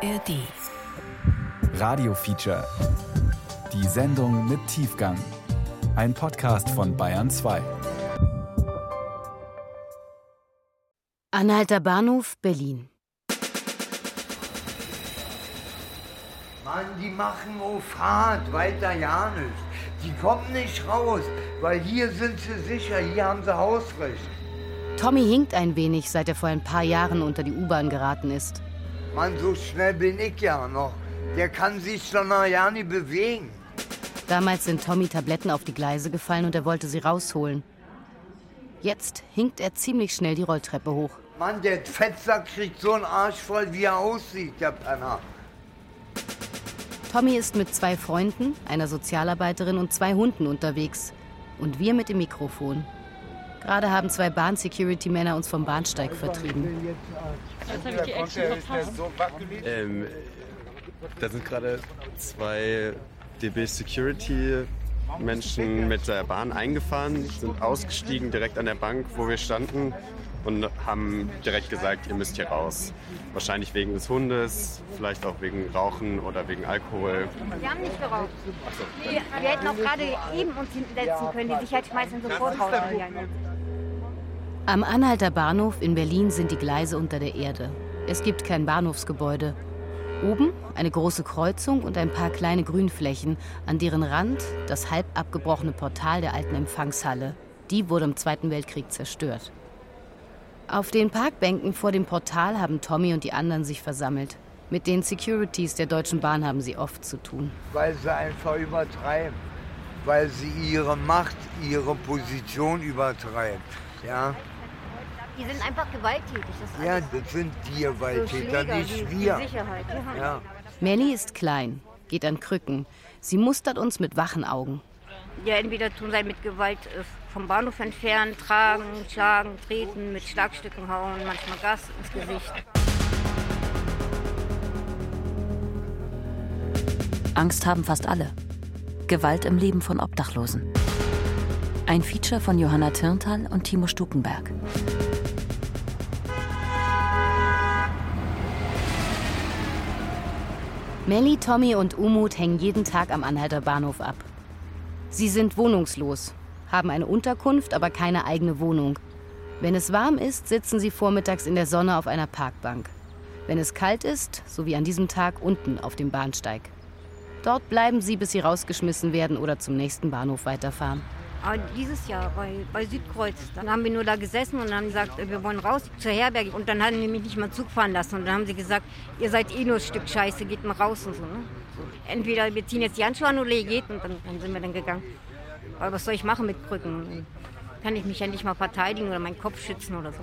ARD. Radio Feature. Die Sendung mit Tiefgang. Ein Podcast von Bayern 2. Anhalter Bahnhof, Berlin. Mann, die machen auf Fahrt, weiter ja nicht. Die kommen nicht raus, weil hier sind sie sicher, hier haben sie Hausrecht. Tommy hinkt ein wenig, seit er vor ein paar Jahren unter die U-Bahn geraten ist. Mann, so schnell bin ich ja noch. Der kann sich noch ja nicht bewegen. Damals sind Tommy Tabletten auf die Gleise gefallen und er wollte sie rausholen. Jetzt hinkt er ziemlich schnell die Rolltreppe hoch. Mann, der Fetzer kriegt so einen Arsch voll, wie er aussieht, der Penner. Tommy ist mit zwei Freunden, einer Sozialarbeiterin und zwei Hunden unterwegs. Und wir mit dem Mikrofon. Gerade haben zwei Bahn-Security-Männer uns vom Bahnsteig vertrieben. Jetzt habe ich die Action verpasst. Ähm, da sind gerade zwei DB Security Menschen mit der Bahn eingefahren, sind ausgestiegen direkt an der Bank, wo wir standen und haben direkt gesagt, ihr müsst hier raus. Wahrscheinlich wegen des Hundes, vielleicht auch wegen Rauchen oder wegen Alkohol. Wir haben nicht geraucht. Wir, wir hätten auch gerade eben uns hinsetzen können. Die Sicherheit schmeißen sofort raus. Am Anhalter Bahnhof in Berlin sind die Gleise unter der Erde. Es gibt kein Bahnhofsgebäude. Oben eine große Kreuzung und ein paar kleine Grünflächen, an deren Rand das halb abgebrochene Portal der alten Empfangshalle. Die wurde im Zweiten Weltkrieg zerstört. Auf den Parkbänken vor dem Portal haben Tommy und die anderen sich versammelt. Mit den Securities der Deutschen Bahn haben sie oft zu tun. Weil sie einfach übertreiben. Weil sie ihre Macht, ihre Position übertreiben. Ja, Die sind einfach gewalttätig. Das ist ja das sind die so Gewalttäter, Schläger, nicht die, wir. Die Sicherheit. Ja. Ja. Melly ist klein, geht an Krücken. Sie mustert uns mit wachen Augen. ja, entweder tun sie mit Gewalt äh, vom Bahnhof entfernen, tragen, schlagen, treten, mit Schlagstücken hauen, manchmal Gas ins Gesicht. Angst haben fast alle. Gewalt im Leben von Obdachlosen. Ein Feature von Johanna Tirntal und Timo Stukenberg. Melly, Tommy und Umut hängen jeden Tag am Anhalter Bahnhof ab. Sie sind wohnungslos, haben eine Unterkunft, aber keine eigene Wohnung. Wenn es warm ist, sitzen sie vormittags in der Sonne auf einer Parkbank. Wenn es kalt ist, so wie an diesem Tag, unten auf dem Bahnsteig. Dort bleiben sie, bis sie rausgeschmissen werden oder zum nächsten Bahnhof weiterfahren. Aber dieses Jahr bei, bei Südkreuz, dann haben wir nur da gesessen und haben gesagt, äh, wir wollen raus zur Herberge. Und dann haben die mich nicht mal Zug fahren lassen. Und dann haben sie gesagt, ihr seid eh nur ein Stück Scheiße, geht mal raus und so. Ne? Entweder wir ziehen jetzt die Handschuhe an oder ihr geht. Und dann, dann sind wir dann gegangen. Aber was soll ich machen mit Krücken? Kann ich mich ja nicht mal verteidigen oder meinen Kopf schützen oder so.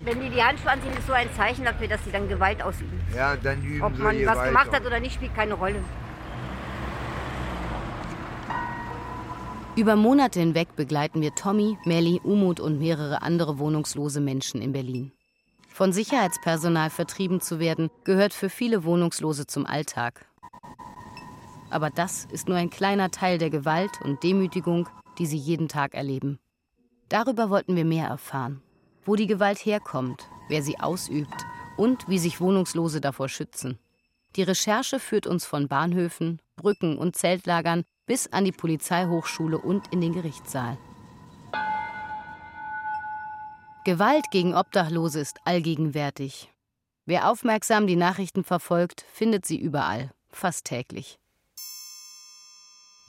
Wenn die die Handschuhe anziehen, ist so ein Zeichen dafür, dass sie dann Gewalt ausüben. ja, dann üben Ob man was Gewalt gemacht hat oder nicht, spielt keine Rolle. Über Monate hinweg begleiten wir Tommy, Melly, Umut und mehrere andere wohnungslose Menschen in Berlin. Von Sicherheitspersonal vertrieben zu werden, gehört für viele Wohnungslose zum Alltag. Aber das ist nur ein kleiner Teil der Gewalt und Demütigung, die sie jeden Tag erleben. Darüber wollten wir mehr erfahren. Wo die Gewalt herkommt, wer sie ausübt und wie sich Wohnungslose davor schützen. Die Recherche führt uns von Bahnhöfen, Brücken und Zeltlagern bis an die Polizeihochschule und in den Gerichtssaal. Gewalt gegen Obdachlose ist allgegenwärtig. Wer aufmerksam die Nachrichten verfolgt, findet sie überall, fast täglich.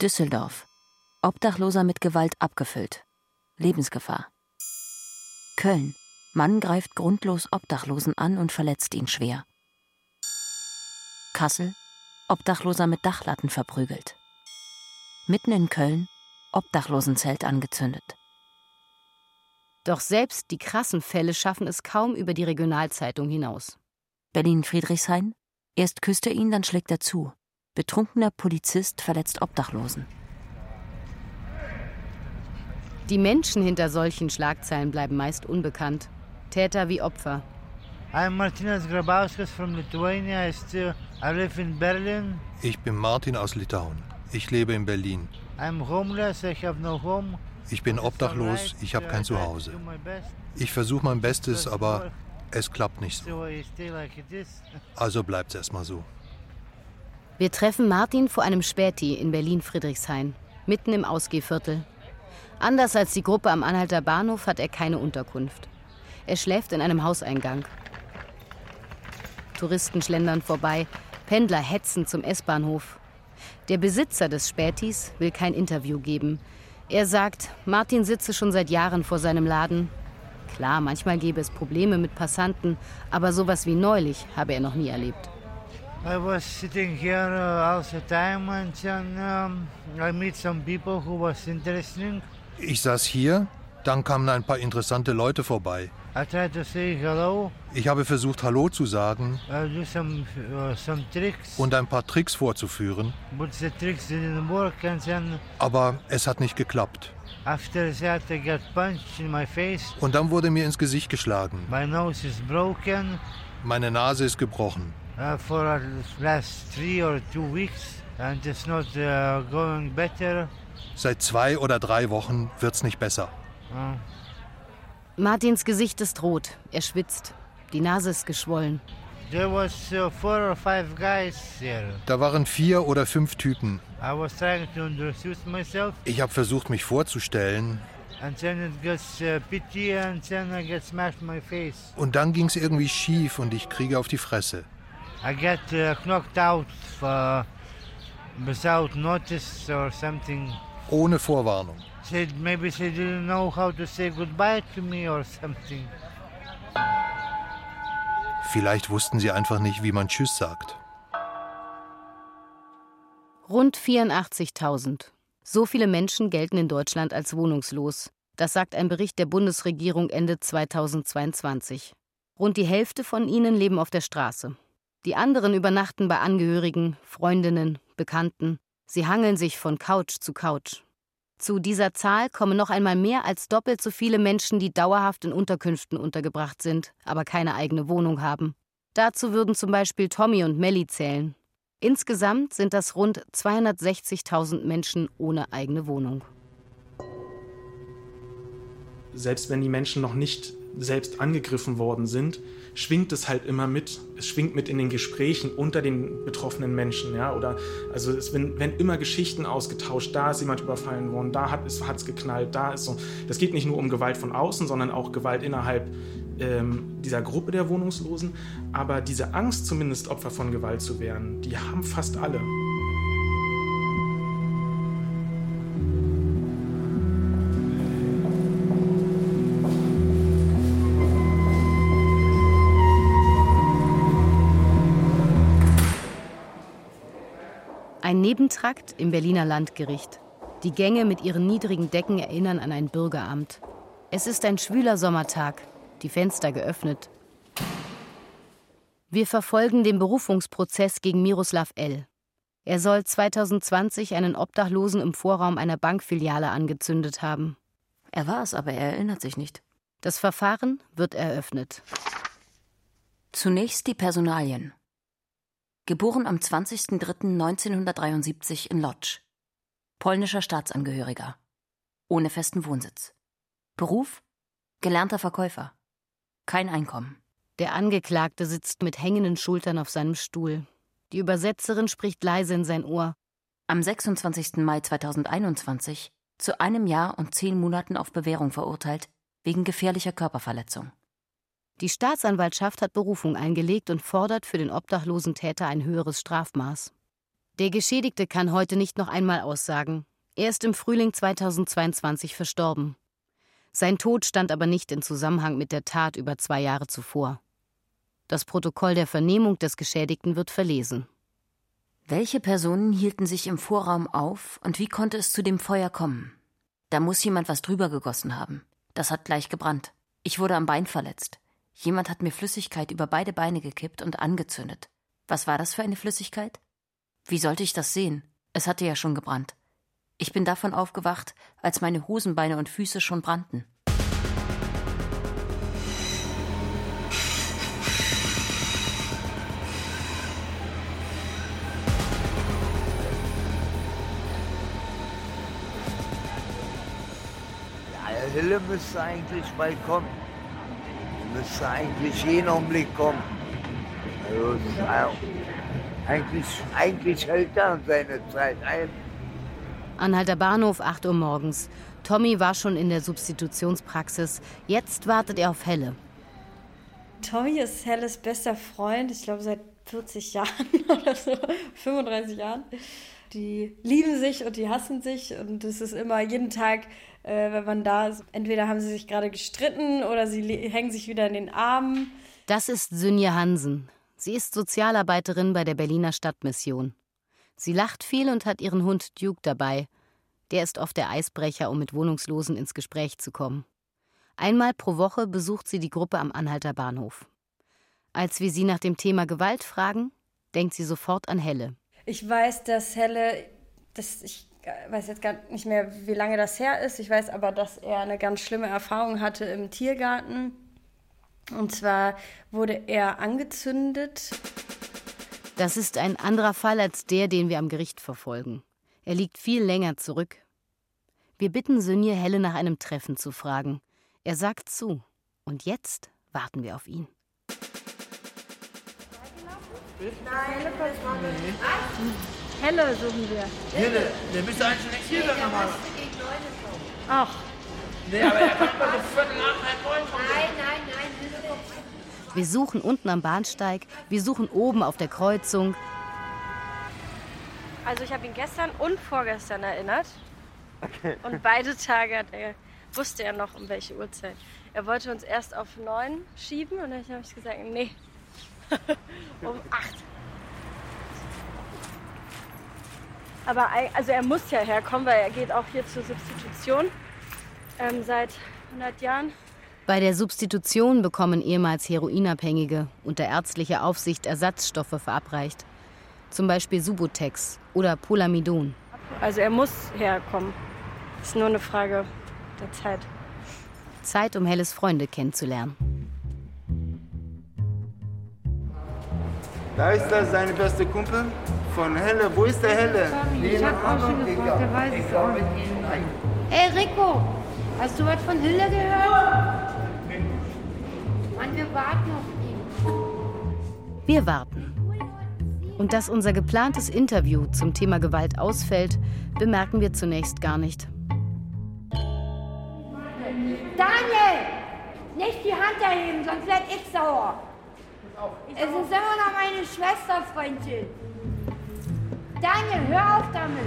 Düsseldorf. Obdachloser mit Gewalt abgefüllt. Lebensgefahr. Köln. Mann greift grundlos Obdachlosen an und verletzt ihn schwer. Kassel. Obdachloser mit Dachlatten verprügelt. Mitten in Köln. Obdachlosenzelt angezündet. Doch selbst die krassen Fälle schaffen es kaum über die Regionalzeitung hinaus. Berlin-Friedrichshain. Erst küsst er ihn, dann schlägt er zu. Betrunkener Polizist verletzt Obdachlosen. Die Menschen hinter solchen Schlagzeilen bleiben meist unbekannt. Täter wie Opfer. I'm Martinas Grabauskas from Lithuania. I still I live in Berlin. Ich bin Martin aus Litauen. Ich lebe in Berlin. Ich bin obdachlos. Ich habe kein Zuhause. Ich versuche mein Bestes, aber Es klappt nicht so. Also bleibt's erstmal so. Wir treffen Martin vor einem Späti in Berlin-Friedrichshain, mitten im Ausgehviertel. Anders als die Gruppe am Anhalter Bahnhof hat er keine Unterkunft. Er schläft in einem Hauseingang. Touristen schlendern vorbei, Pendler hetzen zum S-Bahnhof. Der Besitzer des Spätis will kein Interview geben. Er sagt, Martin sitze schon seit Jahren vor seinem Laden. Klar, manchmal gäbe es Probleme mit Passanten, aber sowas wie neulich habe er noch nie erlebt. I was sitting here all the time and then um, I meet some people who was interesting. Ich saß hier, dann kamen ein paar interessante Leute vorbei. I tried to say hello, Ich habe versucht, Hallo zu sagen uh, und ein paar Tricks vorzuführen, but the tricks didn't work. And then aber es hat nicht geklappt. Und dann wurde mir ins Gesicht geschlagen. My nose is broken. Meine Nase ist gebrochen. uh, for the last three or two weeks, and it's not uh, going better. Seit zwei oder drei Wochen wird's nicht besser. Martins Gesicht ist rot, er schwitzt. Die Nase ist geschwollen. there was uh, four or five guys there. Da waren vier oder fünf Typen. I was trying to introduce myself, Ich habe versucht, mich vorzustellen. and then it gets uh, pity, and then I get smashed in my face. Und dann ging's irgendwie schief und ich kriege auf die Fresse. I get uh, knocked out without notice or something. Ohne Vorwarnung. Said maybe they didn't know how to say goodbye to me or something. Vielleicht wussten sie einfach nicht, wie man Tschüss sagt. Rund 84.000. So viele Menschen gelten in Deutschland als wohnungslos. Das sagt ein Bericht der Bundesregierung Ende 2022. Rund die Hälfte von ihnen leben auf der Straße. Die anderen übernachten bei Angehörigen, Freundinnen, Bekannten. Sie hangeln sich von Couch zu Couch. Zu dieser Zahl kommen noch einmal mehr als doppelt so viele Menschen, die dauerhaft in Unterkünften untergebracht sind, aber keine eigene Wohnung haben. Dazu würden zum Beispiel Tommy und Melly zählen. Insgesamt sind das rund 260.000 Menschen ohne eigene Wohnung. Selbst wenn die Menschen noch nicht selbst angegriffen worden sind, schwingt es halt immer mit. Es schwingt mit in den Gesprächen unter den betroffenen Menschen. Ja? Oder also es werden, werden immer Geschichten ausgetauscht. Da ist jemand überfallen worden, da hat es hat's geknallt, da ist so. Das geht nicht nur um Gewalt von außen, sondern auch Gewalt innerhalb ähm, dieser Gruppe der Wohnungslosen. Aber diese Angst, zumindest Opfer von Gewalt zu werden, die haben fast alle. Ein Nebentrakt im Berliner Landgericht. Die Gänge mit ihren niedrigen Decken erinnern an ein Bürgeramt. Es ist ein schwüler Sommertag, die Fenster geöffnet. Wir verfolgen den Berufungsprozess gegen Miroslav L. Er soll 2020 einen Obdachlosen im Vorraum einer Bankfiliale angezündet haben. Er war es, aber er erinnert sich nicht. Das Verfahren wird eröffnet. Zunächst die Personalien. Geboren am 20.03.1973 in Lodz. Polnischer Staatsangehöriger. Ohne festen Wohnsitz. Beruf? Gelernter Verkäufer. Kein Einkommen. Der Angeklagte sitzt mit hängenden Schultern auf seinem Stuhl. Die Übersetzerin spricht leise in sein Ohr. Am 26. Mai 2021 zu einem Jahr und zehn Monaten auf Bewährung verurteilt, wegen gefährlicher Körperverletzung. Die Staatsanwaltschaft hat Berufung eingelegt und fordert für den obdachlosen Täter ein höheres Strafmaß. Der Geschädigte kann heute nicht noch einmal aussagen. Er ist im Frühling 2022 verstorben. Sein Tod stand aber nicht in Zusammenhang mit der Tat über zwei Jahre zuvor. Das Protokoll der Vernehmung des Geschädigten wird verlesen. Welche Personen hielten sich im Vorraum auf und wie konnte es zu dem Feuer kommen? Da muss jemand was drüber gegossen haben. Das hat gleich gebrannt. Ich wurde am Bein verletzt. Jemand hat mir Flüssigkeit über beide Beine gekippt und angezündet. Was war das für eine Flüssigkeit? Wie sollte ich das sehen? Es hatte ja schon gebrannt. Ich bin davon aufgewacht, als meine Hosenbeine und Füße schon brannten. Ja, Hille müsste eigentlich bald kommen. Müsste eigentlich jeden Augenblick kommen. Also, eigentlich, eigentlich hält er seine Zeit ein. Anhalter Bahnhof, 8 Uhr morgens. Tommy war schon in der Substitutionspraxis. Jetzt wartet er auf Helle. Tommy ist Helles bester Freund, ich glaube seit 40 Jahren oder so, 35 Jahren. Die lieben sich und die hassen sich und es ist immer jeden Tag, äh, wenn man da ist, entweder haben sie sich gerade gestritten oder sie hängen sich wieder in den Armen. Das ist Sünje Hansen. Sie ist Sozialarbeiterin bei der Berliner Stadtmission. Sie lacht viel und hat ihren Hund Duke dabei. Der ist oft der Eisbrecher, um mit Wohnungslosen ins Gespräch zu kommen. Einmal pro Woche besucht sie die Gruppe am Anhalter Bahnhof. Als wir sie nach dem Thema Gewalt fragen, denkt sie sofort an Helle. Ich weiß, dass Helle, das, ich weiß jetzt gar nicht mehr, wie lange das her ist. Ich weiß aber, dass er eine ganz schlimme Erfahrung hatte im Tiergarten. Und zwar wurde er angezündet. Das ist ein anderer Fall als der, den wir am Gericht verfolgen. Er liegt viel länger zurück. Wir bitten Sönje Helle nach einem Treffen zu fragen. Er sagt zu. Und jetzt warten wir auf ihn. Nein, Helle suchen wir. Helle, der müsste eigentlich nicht hier sein nochmal. Ach. Nee, aber er kommt um Viertel nach halb neun von Nein, nein, nein. Wir suchen unten am Bahnsteig, wir suchen oben auf der Kreuzung. Also ich habe ihn gestern und vorgestern erinnert. Okay. Und beide Tage hat er, wusste er noch, um welche Uhrzeit. Er wollte uns erst auf neun schieben und dann habe ich gesagt, nee, um acht. Aber also er muss ja herkommen, weil er geht auch hier zur Substitution ähm, seit 100 Jahren. Bei der Substitution bekommen ehemals Heroinabhängige unter ärztlicher Aufsicht Ersatzstoffe verabreicht. Zum Beispiel Subutex oder Polamidon. Also er muss herkommen. Ist nur eine Frage der Zeit. Zeit, um Helles Freunde kennenzulernen. Da ist das seine beste Kumpel von Helle. Wo ist der Helle? Ich hab auch schon gefragt, der weiß es auch nicht. Ey Rico, hast du was von Hille gehört? Mann, wir warten auf ihn. Wir warten. Und dass unser geplantes Interview zum Thema Gewalt ausfällt, bemerken wir zunächst gar nicht. Daniel! Nicht die Hand erheben, sonst werd ich sauer. Es ist immer noch meine Schwester, Freundchen. Daniel, hör auf damit.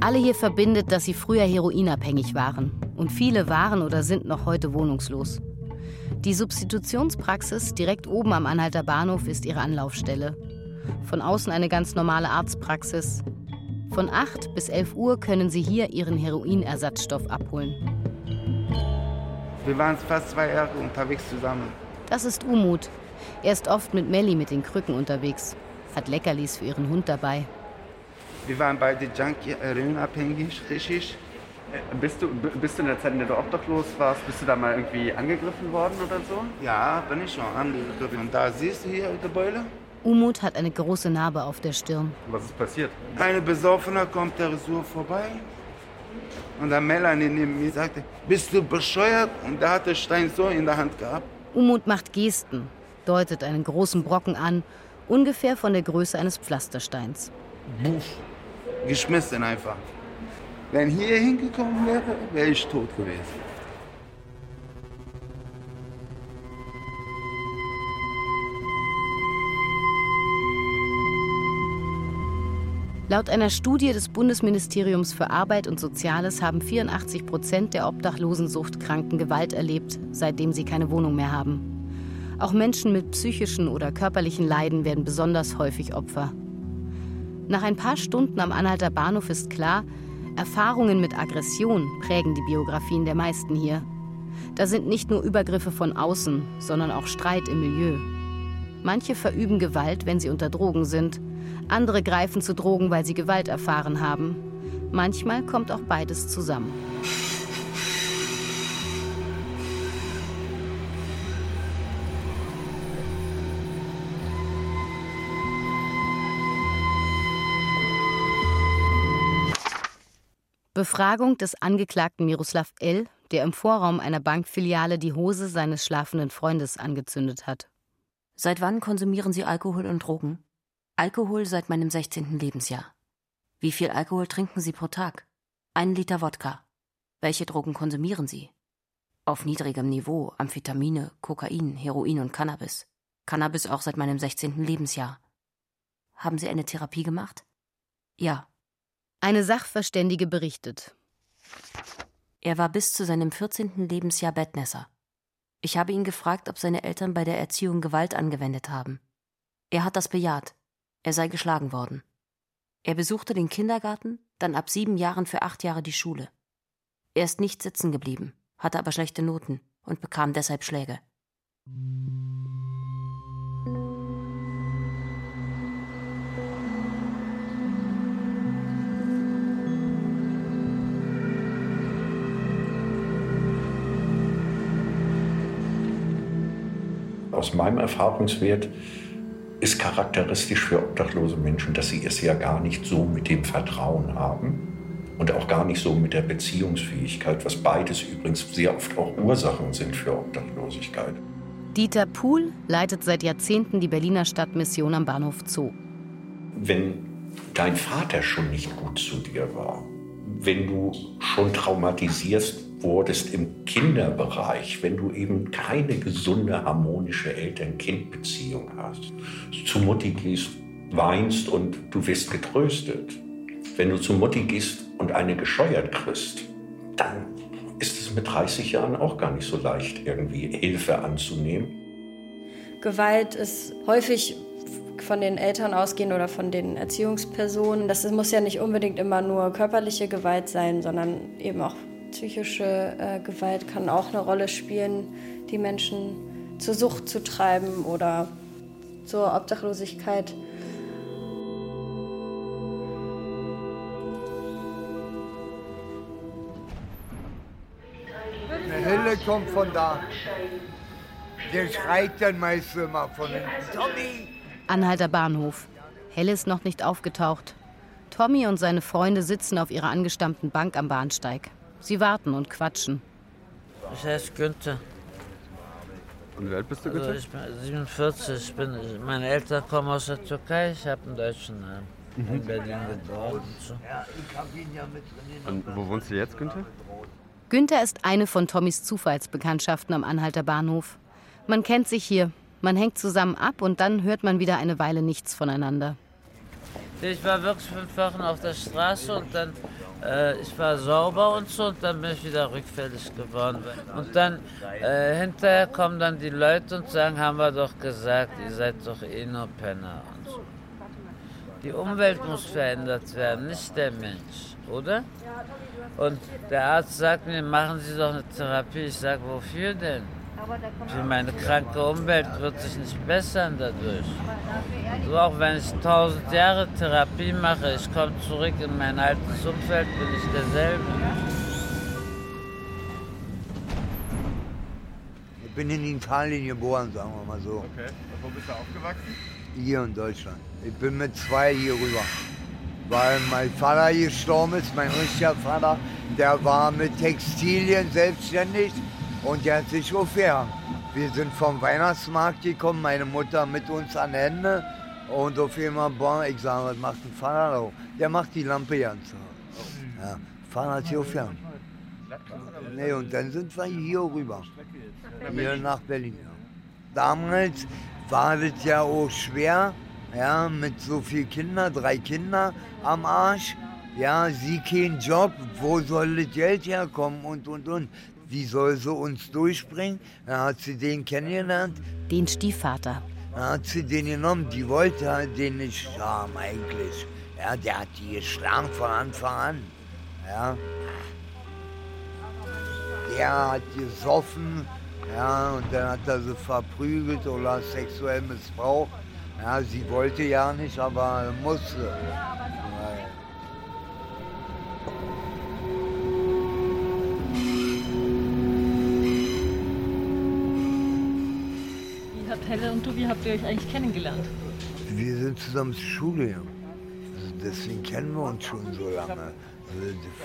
Alle hier verbindet, dass sie früher heroinabhängig waren. Und viele waren oder sind noch heute wohnungslos. Die Substitutionspraxis direkt oben am Anhalter Bahnhof ist ihre Anlaufstelle. Von außen eine ganz normale Arztpraxis. Von 8 bis 11 Uhr können sie hier ihren Heroinersatzstoff abholen. Wir waren fast zwei Jahre unterwegs zusammen. Das ist Umut. Er ist oft mit Melli mit den Krücken unterwegs, hat Leckerlis für ihren Hund dabei. Wir waren beide Junkie, heroinabhängig, richtig. Bist du, bist du in der Zeit, in der du obdachlos warst, bist du da mal irgendwie angegriffen worden oder so? Ja, bin ich schon angegriffen. Und da siehst du hier die Beule? Umut hat eine große Narbe auf der Stirn. Was ist passiert? Eine Besoffene kommt der so vorbei. Und der Melanie neben mir sagte, bist du bescheuert? Und der hatte Stein so in der Hand gehabt. Umut macht Gesten, deutet einen großen Brocken an, ungefähr von der Größe eines Pflastersteins. Buff. Geschmissen einfach. Wenn hier hingekommen wäre, wäre ich tot gewesen. Laut einer Studie des Bundesministeriums für Arbeit und Soziales haben 84 Prozent der Obdachlosensuchtkranken Gewalt erlebt, seitdem sie keine Wohnung mehr haben. Auch Menschen mit psychischen oder körperlichen Leiden werden besonders häufig Opfer. Nach ein paar Stunden am Anhalter Bahnhof ist klar, Erfahrungen mit Aggression prägen die Biografien der meisten hier. Da sind nicht nur Übergriffe von außen, sondern auch Streit im Milieu. Manche verüben Gewalt, wenn sie unter Drogen sind. Andere greifen zu Drogen, weil sie Gewalt erfahren haben. Manchmal kommt auch beides zusammen. Befragung des Angeklagten Miroslav L., der im Vorraum einer Bankfiliale die Hose seines schlafenden Freundes angezündet hat. Seit wann konsumieren Sie Alkohol und Drogen? Alkohol seit meinem 16. Lebensjahr. Wie viel Alkohol trinken Sie pro Tag? Ein Liter Wodka. Welche Drogen konsumieren Sie? Auf niedrigem Niveau Amphetamine, Kokain, Heroin und Cannabis. Cannabis auch seit meinem 16. Lebensjahr. Haben Sie eine Therapie gemacht? Ja. Eine Sachverständige berichtet. Er war bis zu seinem 14. Lebensjahr Bettnässer. Ich habe ihn gefragt, ob seine Eltern bei der Erziehung Gewalt angewendet haben. Er hat das bejaht. Er sei geschlagen worden. Er besuchte den Kindergarten, dann ab sieben Jahren für acht Jahre die Schule. Er ist nicht sitzen geblieben, hatte aber schlechte Noten und bekam deshalb Schläge. Aus meinem Erfahrungswert ist charakteristisch für obdachlose Menschen, dass sie es ja gar nicht so mit dem Vertrauen haben und auch gar nicht so mit der Beziehungsfähigkeit, was beides übrigens sehr oft auch Ursachen sind für Obdachlosigkeit. Dieter Puhl leitet seit Jahrzehnten die Berliner Stadtmission am Bahnhof Zoo. Wenn dein Vater schon nicht gut zu dir war, wenn du schon traumatisierst wurdest im Kinderbereich, wenn du eben keine gesunde, harmonische Eltern-Kind-Beziehung hast, zu Mutti gehst, weinst und du wirst getröstet. Wenn du zu Mutti gehst und eine gescheuert kriegst, dann ist es mit 30 Jahren auch gar nicht so leicht, irgendwie Hilfe anzunehmen. Gewalt ist häufig von den Eltern ausgehen oder von den Erziehungspersonen. Das muss ja nicht unbedingt immer nur körperliche Gewalt sein, sondern eben auch psychische äh, Gewalt kann auch eine Rolle spielen, die Menschen zur Sucht zu treiben oder zur Obdachlosigkeit. Eine Hille kommt von da. Der schreit dann meist immer von hinten. Tommy! Anhalter Bahnhof. Helle ist noch nicht aufgetaucht. Tommy und seine Freunde sitzen auf ihrer angestammten Bank am Bahnsteig. Sie warten und quatschen. Ich heiße Günther. Und wie alt bist du, Günther? Also ich bin 47. Ich bin, meine Eltern kommen aus der Türkei. Ich habe einen deutschen Namen. Mhm. In Berlin geboren und so. Und wo wohnst du jetzt, Günther? Günther ist eine von Tommys Zufallsbekanntschaften am Anhalter Bahnhof. Man kennt sich hier, man hängt zusammen ab und dann hört man wieder eine Weile nichts voneinander. Ich war wirklich fünf Wochen auf der Straße und dann, äh, ich war sauber und so und dann bin ich wieder rückfällig geworden. Und dann äh, hinterher kommen dann die Leute und sagen, haben wir doch gesagt, ihr seid doch eh nur Penner und so. Die Umwelt muss verändert werden, nicht der Mensch, oder? Und der Arzt sagt mir, machen Sie doch eine Therapie. Ich sage, wofür denn? Für meine kranke Umwelt wird sich nicht bessern dadurch. So auch wenn ich tausend Jahre Therapie mache, ich komme zurück in mein altes Umfeld, bin ich derselbe. Ich bin in Italien geboren, sagen wir mal so. Okay. Und wo bist du aufgewachsen? Hier in Deutschland. Ich bin mit zwei hier rüber. Weil mein Vater gestorben ist, mein richtiger Vater, der war mit Textilien selbstständig und hat sich aufgehangen. Wir sind vom Weihnachtsmarkt gekommen, meine Mutter mit uns an Hände. Und auf einmal, boah, ich sage, was macht ein Vater da? Der macht die Lampe ganz. Ja, Vater hat sich aufgehangen. Nee, und dann sind wir hier rüber. Hier nach Berlin. Ja. Damals war das ja auch schwer, ja, mit so vielen Kindern, drei Kinder am Arsch. Ja, sie kein Job, wo soll das Geld herkommen und, und, und. Wie soll sie uns durchbringen? Dann hat sie den kennengelernt. Den Stiefvater. Dann hat sie den genommen, die wollte halt den nicht haben eigentlich. Ja, der hat die geschlagen von Anfang an. Ja. Der hat gesoffen, ja, und dann hat er sie verprügelt oder sexuell missbraucht. Ja, sie wollte ja nicht, aber musste. Wie habt ihr euch eigentlich kennengelernt? Wir sind zusammen zur Schule gegangen. Also deswegen kennen wir uns schon so lange.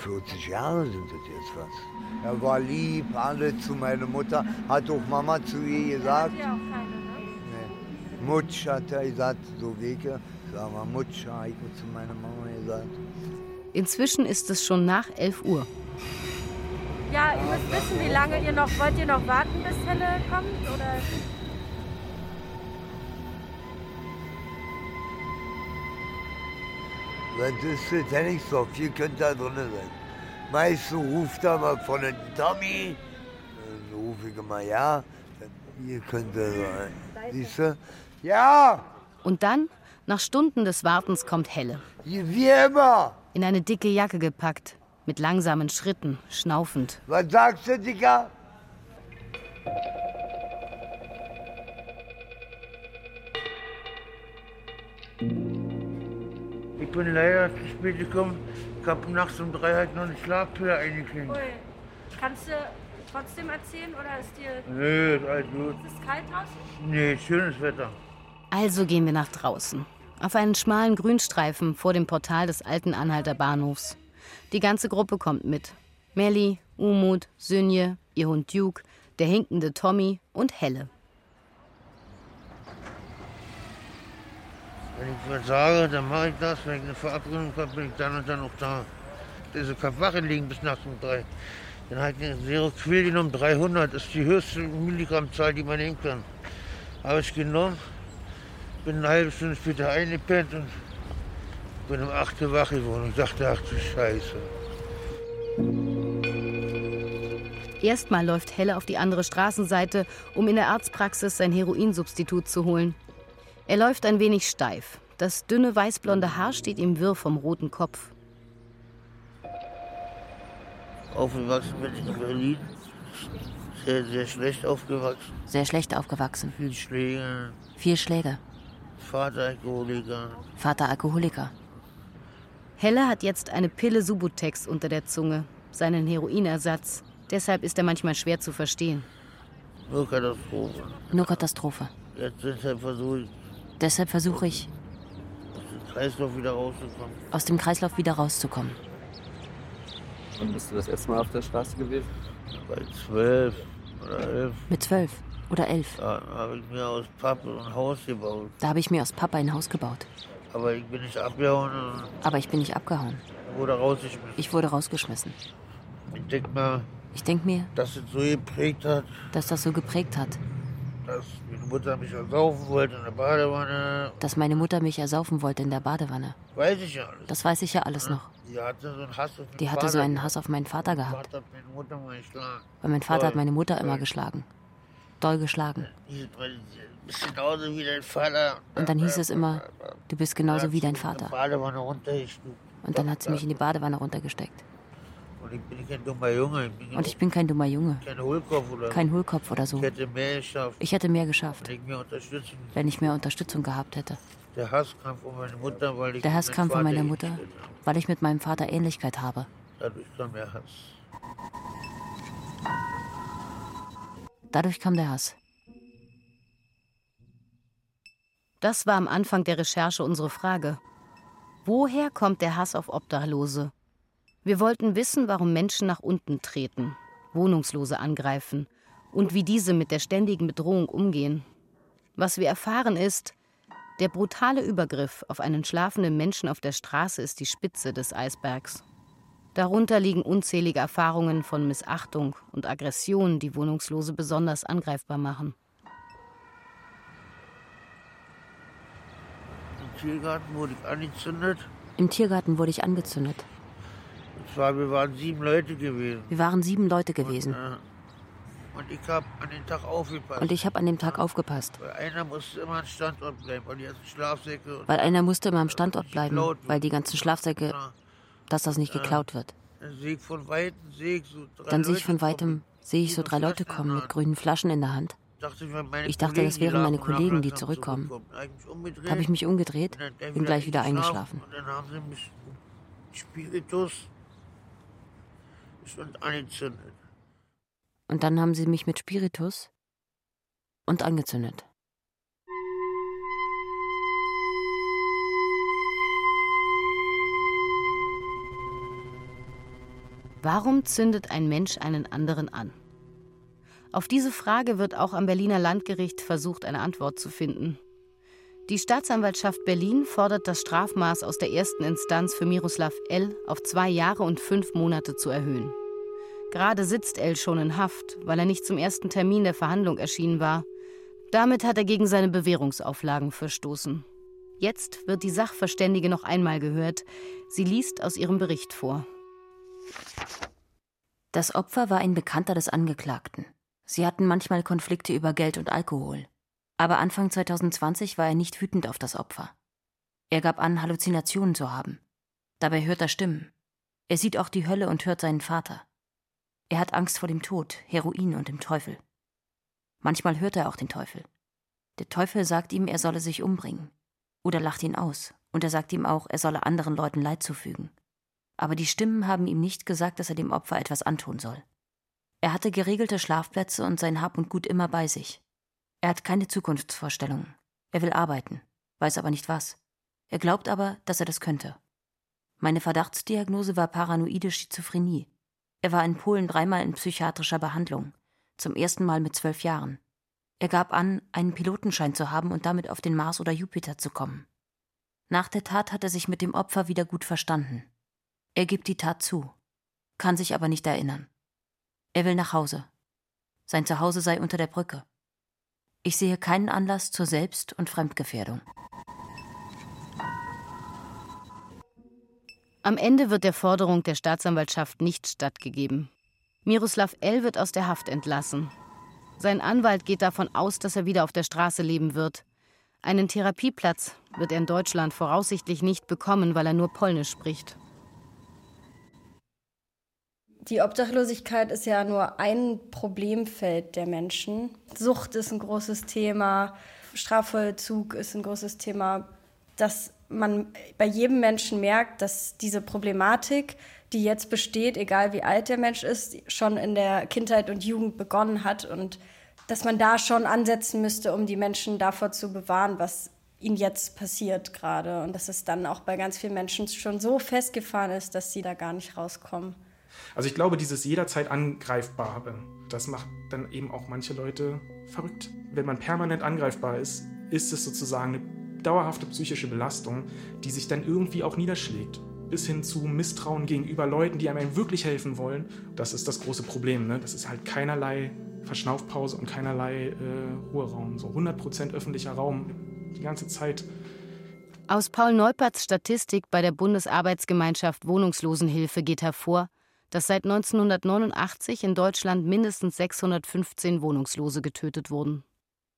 40 Jahre sind das jetzt was. Er war lieb, alle zu meiner Mutter. Hat auch Mama zu ihr gesagt. Ja, auch keine, ne? Nee. Mutsch hat er gesagt, so Wege. Sag mal, Mutsch, habe ich zu meiner Mama gesagt. Inzwischen ist es schon nach 11 Uhr. Ja, ihr müsst wissen, wie lange ihr noch, wollt ihr noch warten, bis Helle kommt? Oder? Das ist das Henningsdorf, hier könnte da drin sein. Meistens ruft er mal von den Tommy, dann rufe ich immer ja, hier könnte er sein. Siehst du? Ja! Und dann, nach Stunden des Wartens, kommt Helle. Wie immer! In eine dicke Jacke gepackt, mit langsamen Schritten, schnaufend. Was sagst du, Dicker? Bin leider zu spät gekommen. Ich habe nachts um drei halt noch eine Schlafpille eingeklinkt. Kannst du trotzdem erzählen oder ist dir. Nö, ist alles gut. Ist es kalt draußen? Nee, schönes Wetter. Also gehen wir nach draußen. Auf einen schmalen Grünstreifen vor dem Portal des alten Anhalter Bahnhofs. Die ganze Gruppe kommt mit. Melli, Umut, Sünje, ihr Hund Duke, der hinkende Tommy und Helle. Wenn ich was sage, dann mache ich das. Wenn ich eine Verabredung habe, bin ich dann und dann auch da. Diese Wache liegen bis nachts um drei. Dann habe ich eine Seroquil genommen, 300. Das ist die höchste Milligrammzahl, die man nehmen kann. Habe ich genommen, bin eine halbe Stunde später eingepennt und bin um 8 Uhr wach geworden und dachte, ach du Scheiße. Erstmal läuft Helle auf die andere Straßenseite, um in der Arztpraxis sein Heroinsubstitut zu holen. Er läuft ein wenig steif. Das dünne weißblonde Haar steht ihm wirr vom roten Kopf. Aufgewachsen bin ich in Berlin. Sehr, sehr schlecht aufgewachsen. Sehr schlecht aufgewachsen. Viel Schläge. Vier Schläge. Vater Alkoholiker. Vater Alkoholiker. Helle hat jetzt eine Pille Subutex unter der Zunge, seinen Heroinersatz. Deshalb ist er manchmal schwer zu verstehen. Nur Katastrophe. Nur Katastrophe. Jetzt deshalb versuche ich, Deshalb versuche ich, aus dem Kreislauf wieder rauszukommen. aus dem Kreislauf wieder rauszukommen. Wann bist du das erste Mal auf der Straße gewesen? Bei zwölf oder elf. Mit zwölf oder elf. Da habe ich mir aus Pappe ein Haus gebaut. Da habe ich mir aus Papa ein Haus gebaut. Aber ich bin nicht abgehauen Aber ich bin nicht abgehauen. wurde rausgeschmissen. Ich wurde rausgeschmissen. Ich denke mal, Ich denke mir, dass es so geprägt hat, dass das so geprägt hat, dass meine Mutter mich ersaufen wollte in der Badewanne. dass meine Mutter mich ersaufen wollte in der Badewanne. Weiß ich ja alles. Das weiß ich ja alles noch. Die hatte so einen Hass auf Die hatte so einen Hass auf meinen Vater gehabt. Vater hat. Weil mein Vater hat Doll. meine Mutter immer Doll. geschlagen. Doll geschlagen. Sie bist genauso wie dein Vater. Und dann hieß es immer, du bist genauso wie dein Vater. Und dann hat sie mich in die Badewanne runtergesteckt. Und ich bin kein dummer Junge. Ich Und ich bin kein dummer Junge. kein Hohlkopf oder Kein Hohlkopf oder so. Ich hätte mehr geschafft. Ich hätte mehr geschafft, wenn ich mir unterstützen. wenn ich mehr Unterstützung gehabt hätte. Der Hass kam von meiner Mutter, weil ich Der mit Hass meinem kam von Vater meiner Mutter, weil ich mit meinem Vater Ähnlichkeit habe. Dadurch kam der Hass. Dadurch kam der Hass. Das war am Anfang der Recherche unsere Frage. Woher kommt der Hass auf Obdachlose? Wir wollten wissen, warum Menschen nach unten treten, Wohnungslose angreifen und wie diese mit der ständigen Bedrohung umgehen. Was wir erfahren ist, der brutale Übergriff auf einen schlafenden Menschen auf der Straße ist die Spitze des Eisbergs. Darunter liegen unzählige Erfahrungen von Missachtung und Aggression, die Wohnungslose besonders angreifbar machen. Im Tiergarten wurde ich angezündet. Im Tiergarten wurde ich angezündet. Und zwar, wir waren sieben Leute gewesen. Wir waren sieben Leute gewesen. Äh, Und ich habe an den Tag aufgepasst. Und ich habe an dem Tag aufgepasst. Weil einer musste immer am Standort bleiben, weil die ganzen Schlafsäcke. Weil einer musste immer am Standort bleiben, weil die ganzen Schlafsäcke, dass das nicht geklaut wird. Dann sehe ich von Weitem, sehe ich so drei Dann sehe ich Leute von kommen. weitem, sehe ich so drei Leute kommen mit grünen Flaschen in der Hand. Ich, dachte, das wären meine Kollegen, die zurückkommen. Da. Habe ich mich umgedreht, bin gleich wieder eingeschlafen. Und dann haben sie mich mit Spiritus und angezündet. Und dann haben sie mich mit Spiritus und angezündet. Warum zündet ein Mensch einen anderen an? Auf diese Frage wird auch am Berliner Landgericht versucht, eine Antwort zu finden. Die Staatsanwaltschaft Berlin fordert das Strafmaß aus der ersten Instanz für Miroslav L. auf zwei Jahre und fünf Monate zu erhöhen. Gerade sitzt L. schon in Haft, weil er nicht zum ersten Termin der Verhandlung erschienen war. Damit hat er gegen seine Bewährungsauflagen verstoßen. Jetzt wird die Sachverständige noch einmal gehört. Sie liest aus ihrem Bericht vor. Das Opfer war ein Bekannter des Angeklagten. Sie hatten manchmal Konflikte über Geld und Alkohol. Aber Anfang 2020 war er nicht wütend auf das Opfer. Er gab an, Halluzinationen zu haben. Dabei hört er Stimmen. Er sieht auch die Hölle und hört seinen Vater. Er hat Angst vor dem Tod, Heroin und dem Teufel. Manchmal hört er auch den Teufel. Der Teufel sagt ihm, er solle sich umbringen. Oder lacht ihn aus, und er sagt ihm auch, er solle anderen Leuten Leid zufügen aber die Stimmen haben ihm nicht gesagt, dass er dem Opfer etwas antun soll. Er hatte geregelte Schlafplätze und sein Hab und Gut immer bei sich. Er hat keine Zukunftsvorstellungen. Er will arbeiten, weiß aber nicht was. Er glaubt aber, dass er das könnte. Meine Verdachtsdiagnose war paranoide Schizophrenie. Er war in Polen dreimal in psychiatrischer Behandlung, zum ersten Mal mit zwölf Jahren. Er gab an, einen Pilotenschein zu haben und damit auf den Mars oder Jupiter zu kommen. Nach der Tat hat er sich mit dem Opfer wieder gut verstanden. Er gibt die Tat zu, kann sich aber nicht erinnern. Er will nach Hause. Sein Zuhause sei unter der Brücke. Ich sehe keinen Anlass zur Selbst- und Fremdgefährdung. Am Ende wird der Forderung der Staatsanwaltschaft nicht stattgegeben. Miroslav L. wird aus der Haft entlassen. Sein Anwalt geht davon aus, dass er wieder auf der Straße leben wird. Einen Therapieplatz wird er in Deutschland voraussichtlich nicht bekommen, weil er nur Polnisch spricht die Obdachlosigkeit ist ja nur ein Problemfeld der Menschen. Sucht ist ein großes Thema, Strafvollzug ist ein großes Thema, dass man bei jedem Menschen merkt, dass diese Problematik, die jetzt besteht, egal wie alt der Mensch ist, schon in der Kindheit und Jugend begonnen hat und dass man da schon ansetzen müsste, um die Menschen davor zu bewahren, was ihnen jetzt passiert gerade und dass es dann auch bei ganz vielen Menschen schon so festgefahren ist, dass sie da gar nicht rauskommen. Also ich glaube, dieses jederzeit Angreifbare, das macht dann eben auch manche Leute verrückt. Wenn man permanent angreifbar ist, ist es sozusagen eine dauerhafte psychische Belastung, die sich dann irgendwie auch niederschlägt. Bis hin zu Misstrauen gegenüber Leuten, die einem wirklich helfen wollen. Das ist das große Problem. Ne? Das ist halt keinerlei Verschnaufpause und keinerlei äh, Ruheraum. So 100% öffentlicher Raum die ganze Zeit. Aus Paul Neuperts Statistik bei der Bundesarbeitsgemeinschaft Wohnungslosenhilfe geht hervor, dass seit 1989 in Deutschland mindestens 615 Wohnungslose getötet wurden.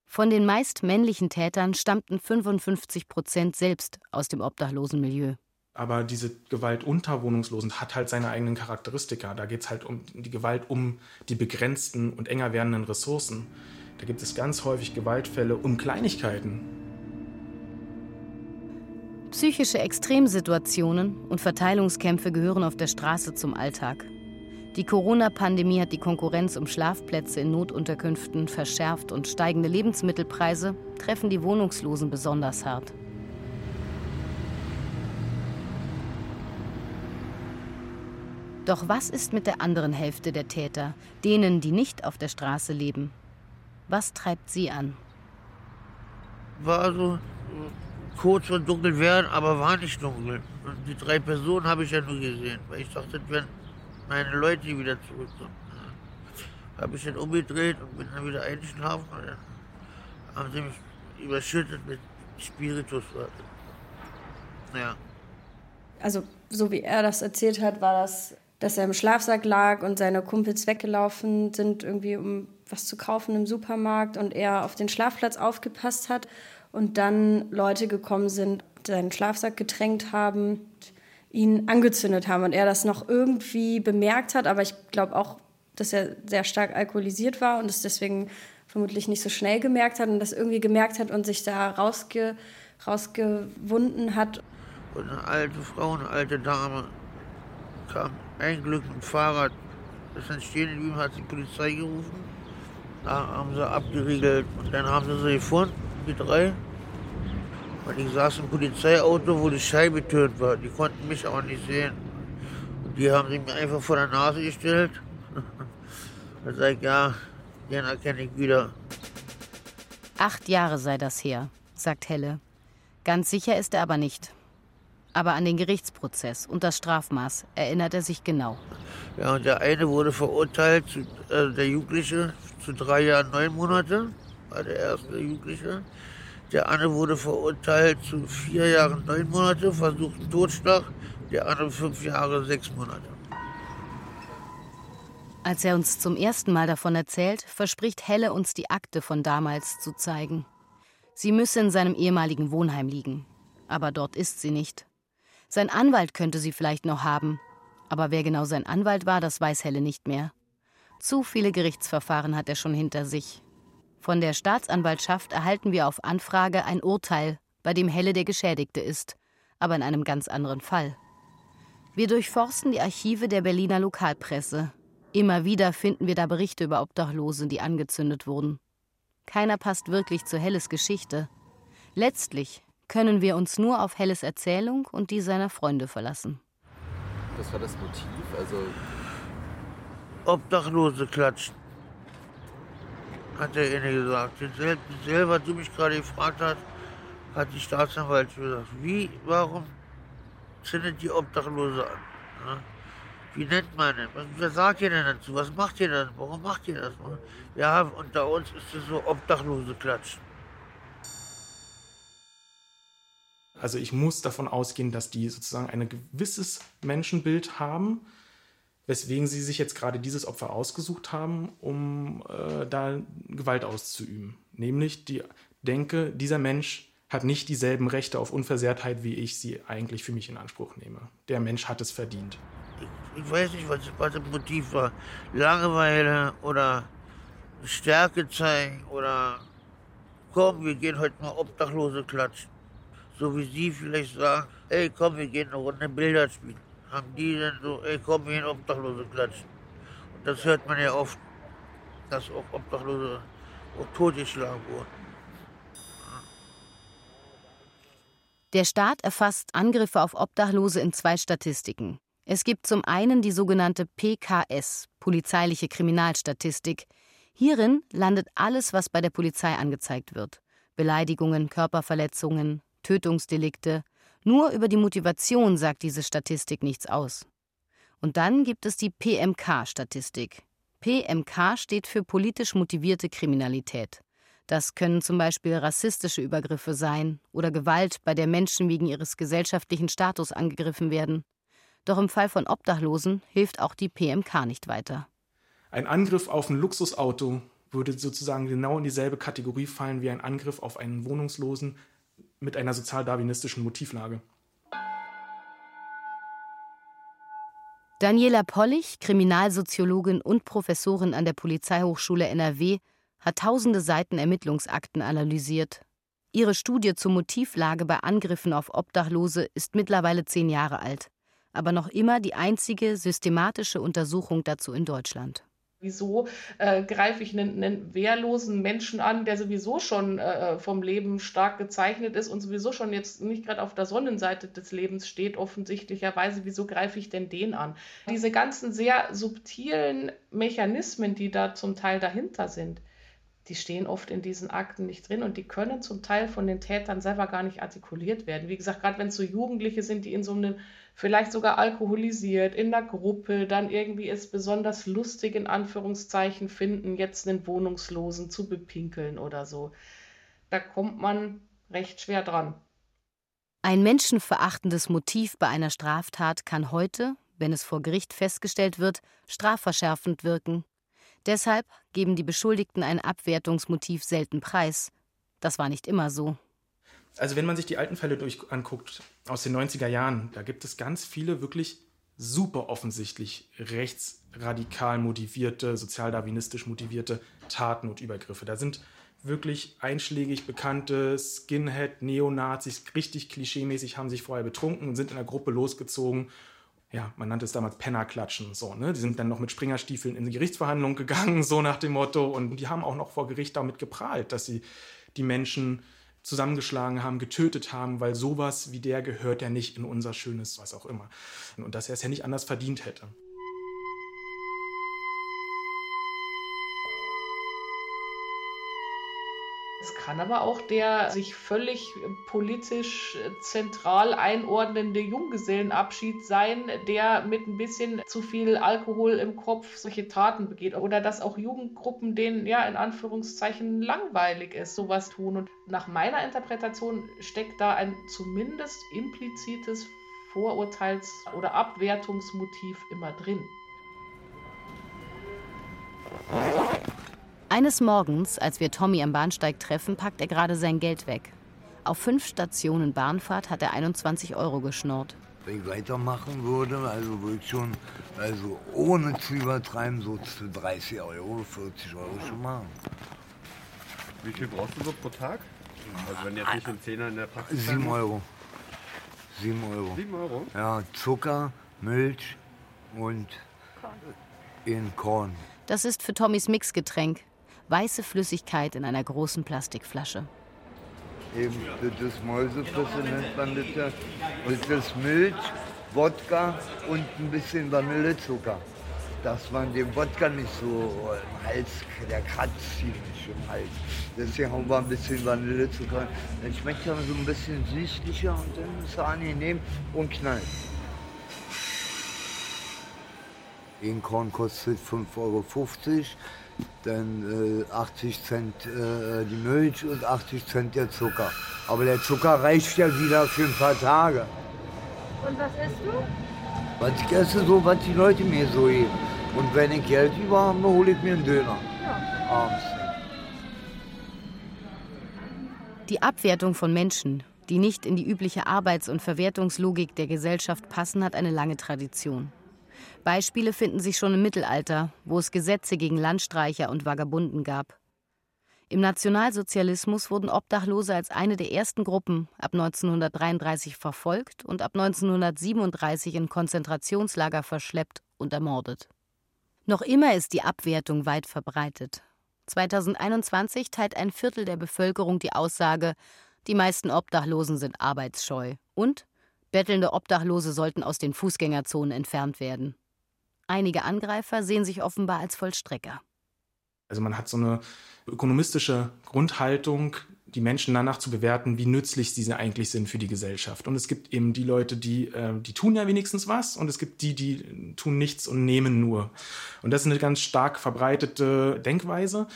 Von den meist männlichen Tätern stammten 55 Prozent selbst aus dem obdachlosen Milieu. Aber diese Gewalt unter Wohnungslosen hat halt seine eigenen Charakteristika. Da geht es halt um die Gewalt um die begrenzten und enger werdenden Ressourcen. Da gibt es ganz häufig Gewaltfälle um Kleinigkeiten. Psychische Extremsituationen und Verteilungskämpfe gehören auf der Straße zum Alltag. Die Corona-Pandemie hat die Konkurrenz um Schlafplätze in Notunterkünften verschärft und steigende Lebensmittelpreise treffen die Wohnungslosen besonders hart. Doch was ist mit der anderen Hälfte der Täter, denen, die nicht auf der Straße leben? Was treibt sie an? War so kurz vor dunkel werden, aber war nicht dunkel. Und die drei Personen habe ich ja nur gesehen, weil ich dachte, wären meine Leute, wieder zurückkommen. Habe ich dann umgedreht und bin dann wieder eingeschlafen. Und dann haben sie mich überschüttet mit Spiritus. Ja. Also, so wie er das erzählt hat, war das, dass er im Schlafsack lag und seine Kumpels weggelaufen sind, irgendwie um was zu kaufen im Supermarkt und er auf den Schlafplatz aufgepasst hat und dann Leute gekommen sind, seinen Schlafsack getränkt haben, ihn angezündet haben und er das noch irgendwie bemerkt hat, aber ich glaube auch, dass er sehr stark alkoholisiert war und es deswegen vermutlich nicht so schnell gemerkt hat und das irgendwie gemerkt hat und sich da rausge, rausgewunden hat. Und eine alte Frau, eine alte Dame kam ein Glück mit dem Fahrrad, ist dann stehen geblieben, hat die Polizei gerufen. Da haben sie abgeriegelt und dann haben sie sie gefunden, die drei. Und ich saß im Polizeiauto, wo die Scheibe tönt war. Die konnten mich aber nicht sehen. Und Die haben sie mir einfach vor der Nase gestellt. Da sag ich, ja, den erkenne ich wieder. Acht Jahre sei das her, sagt Helle. Ganz sicher ist er aber nicht. Aber an den Gerichtsprozess und das Strafmaß erinnert er sich genau. Ja, und der eine wurde verurteilt, äh, der Jugendliche, zu drei Jahren, neun Monate, war der erste Jugendliche. Der andere wurde verurteilt zu vier Jahren, neun Monate, versuchten Totschlag. Der andere fünf Jahre, sechs Monate. Als er uns zum ersten Mal davon erzählt, verspricht Helle uns die Akte von damals zu zeigen. Sie müsse in seinem ehemaligen Wohnheim liegen. Aber dort ist sie nicht. Sein Anwalt könnte sie vielleicht noch haben. Aber wer genau sein Anwalt war, das weiß Helle nicht mehr. Zu viele Gerichtsverfahren hat er schon hinter sich. Von der Staatsanwaltschaft erhalten wir auf Anfrage ein Urteil, bei dem Helle der Geschädigte ist, aber in einem ganz anderen Fall. Wir durchforsten die Archive der Berliner Lokalpresse. Immer wieder finden wir da Berichte über Obdachlose, die angezündet wurden. Keiner passt wirklich zu Helles Geschichte. Letztlich können wir uns nur auf Helles Erzählung und die seiner Freunde verlassen. Was war das Motiv? Also Obdachlose klatschen. Hat der eine gesagt. Selber, selber, du mich gerade gefragt hast, hat die Staatsanwaltschaft gesagt, wie, warum zündet die Obdachlose an? Ja? Wie nennt man das? Was sagt ihr denn dazu? Was macht ihr denn? Warum macht ihr das? Ja, unter uns ist es so Obdachlose klatschen. Also ich muss davon ausgehen, dass die sozusagen ein gewisses Menschenbild haben, weswegen sie sich jetzt gerade dieses Opfer ausgesucht haben, um äh, da Gewalt auszuüben. Nämlich die denke, dieser Mensch hat nicht dieselben Rechte auf Unversehrtheit, wie ich sie eigentlich für mich in Anspruch nehme. Der Mensch hat es verdient. Ich, weiß nicht, was, was das Motiv war. Langeweile oder Stärke zeigen oder komm, wir gehen heute mal Obdachlose klatschen. So wie Sie vielleicht sagen, ey komm, wir gehen eine Runde Bilder spielen. Haben die dann so, ey komm, wir gehen Obdachlose klatschen. Und das hört man ja oft, dass auch Obdachlose auch totgeschlagen wurden. Der Staat erfasst Angriffe auf Obdachlose in zwei Statistiken. Es gibt zum einen die sogenannte PKS, polizeiliche Kriminalstatistik. Hierin landet alles, was bei der Polizei angezeigt wird. Beleidigungen, Körperverletzungen, Tötungsdelikte. Nur über die Motivation sagt diese Statistik nichts aus. Und dann gibt es die PMK-Statistik. PMK steht für politisch motivierte Kriminalität. Das können zum Beispiel rassistische Übergriffe sein oder Gewalt, bei der Menschen wegen ihres gesellschaftlichen Status angegriffen werden. Doch im Fall von Obdachlosen hilft auch die PMK nicht weiter. Ein Angriff auf ein Luxusauto würde sozusagen genau in dieselbe Kategorie fallen wie ein Angriff auf einen Wohnungslosen mit einer sozialdarwinistischen Motivlage. Daniela Pollich, Kriminalsoziologin und Professorin an der Polizeihochschule NRW, hat tausende Seiten Ermittlungsakten analysiert. Ihre Studie zur Motivlage bei Angriffen auf Obdachlose ist mittlerweile zehn Jahre alt, aber noch immer die einzige systematische Untersuchung dazu in Deutschland. Wieso äh, greife ich einen, einen, wehrlosen Menschen an, der sowieso schon äh, vom Leben stark gezeichnet ist und sowieso schon jetzt nicht gerade auf der Sonnenseite des Lebens steht, offensichtlicherweise? Wieso greife ich denn den an? Diese ganzen sehr subtilen Mechanismen, die da zum Teil dahinter sind, die stehen oft in diesen Akten nicht drin und die können zum Teil von den Tätern selber gar nicht artikuliert werden. Wie gesagt, gerade wenn es so Jugendliche sind, die in so einem vielleicht sogar alkoholisiert, in der Gruppe, dann irgendwie es besonders lustig in Anführungszeichen finden, jetzt einen Wohnungslosen zu bepinkeln oder so. Da kommt man recht schwer dran. Ein menschenverachtendes Motiv bei einer Straftat kann heute, wenn es vor Gericht festgestellt wird, strafverschärfend wirken. Deshalb geben die Beschuldigten ein Abwertungsmotiv selten preis. Das war nicht immer so. Also wenn man sich die alten Fälle durch anguckt, aus den 90er Jahren, da gibt es ganz viele wirklich super offensichtlich rechtsradikal motivierte, sozialdarwinistisch motivierte Taten und Übergriffe. Da sind wirklich einschlägig bekannte Skinhead, Neonazis, richtig klischeemäßig, haben sich vorher betrunken und sind in der Gruppe losgezogen. Ja, man nannte es damals Pennerklatschen, so, ne? Die sind dann noch mit Springerstiefeln in die Gerichtsverhandlung gegangen, so nach dem Motto. Und die haben auch noch vor Gericht damit geprahlt, dass sie die Menschen zusammengeschlagen haben, getötet haben, weil sowas wie der gehört ja nicht in unser schönes, was auch immer. Und dass er es ja nicht anders verdient hätte. Es kann aber auch der sich völlig politisch zentral einordnende Junggesellenabschied sein, der mit ein bisschen zu viel Alkohol im Kopf solche Taten begeht. Oder dass auch Jugendgruppen, denen ja in Anführungszeichen langweilig ist, sowas tun. Und nach meiner Interpretation steckt da ein zumindest implizites Vorurteils- oder Abwertungsmotiv immer drin. Eines Morgens, als wir Tommy am Bahnsteig treffen, packt er gerade sein Geld weg. Auf fünf Stationen Bahnfahrt hat er 21 Euro geschnurrt. Wenn ich weitermachen würde, also würde ich schon, also ohne zu übertreiben, so 30 Euro, 40 Euro schon machen. Wie viel brauchst du so pro Tag? Also wenn jetzt nicht ein Zehner in der Praxis 7 Euro. 7 Euro. 7 Euro? Ja, Zucker, Milch und in Korn. Das ist für Tommys Mixgetränk. Weiße Flüssigkeit in einer großen Plastikflasche. Eben, das ist Mäusefrisse nennt man das ja. Und das Milch, Wodka und ein bisschen Vanillezucker. Dass man den Wodka nicht so im Hals, der kratzt ziemlich im Hals. Deswegen haben wir ein bisschen Vanillezucker. Dann schmeckt er so ein bisschen süßlicher und dann ist er angenehm und knallt. Ein Korn kostet 5,50 Euro, dann äh, 80 Cent äh, die Milch und 80 Cent der Zucker. Aber der Zucker reicht ja wieder für ein paar Tage. Und was isst du? Was ich esse, so was die Leute mir so geben. Und wenn ich Geld über habe, hole ich mir einen Döner. Ja. Abends. Die Abwertung von Menschen, die nicht in die übliche Arbeits- und Verwertungslogik der Gesellschaft passen, hat eine lange Tradition. Beispiele finden sich schon im Mittelalter, wo es Gesetze gegen Landstreicher und Vagabunden gab. Im Nationalsozialismus wurden Obdachlose als eine der ersten Gruppen ab 1933 verfolgt und ab 1937 in Konzentrationslager verschleppt und ermordet. Noch immer ist die Abwertung weit verbreitet. 2021 teilt ein Viertel der Bevölkerung die Aussage, die meisten Obdachlosen sind arbeitsscheu und bettelnde Obdachlose sollten aus den Fußgängerzonen entfernt werden. Einige Angreifer sehen sich offenbar als Vollstrecker. Also man hat so eine ökonomistische Grundhaltung, die Menschen danach zu bewerten, wie nützlich sie eigentlich sind für die Gesellschaft. Und es gibt eben die Leute, die, äh, die tun ja wenigstens was und es gibt die, die tun nichts und nehmen nur. Und das ist eine ganz stark verbreitete Denkweise,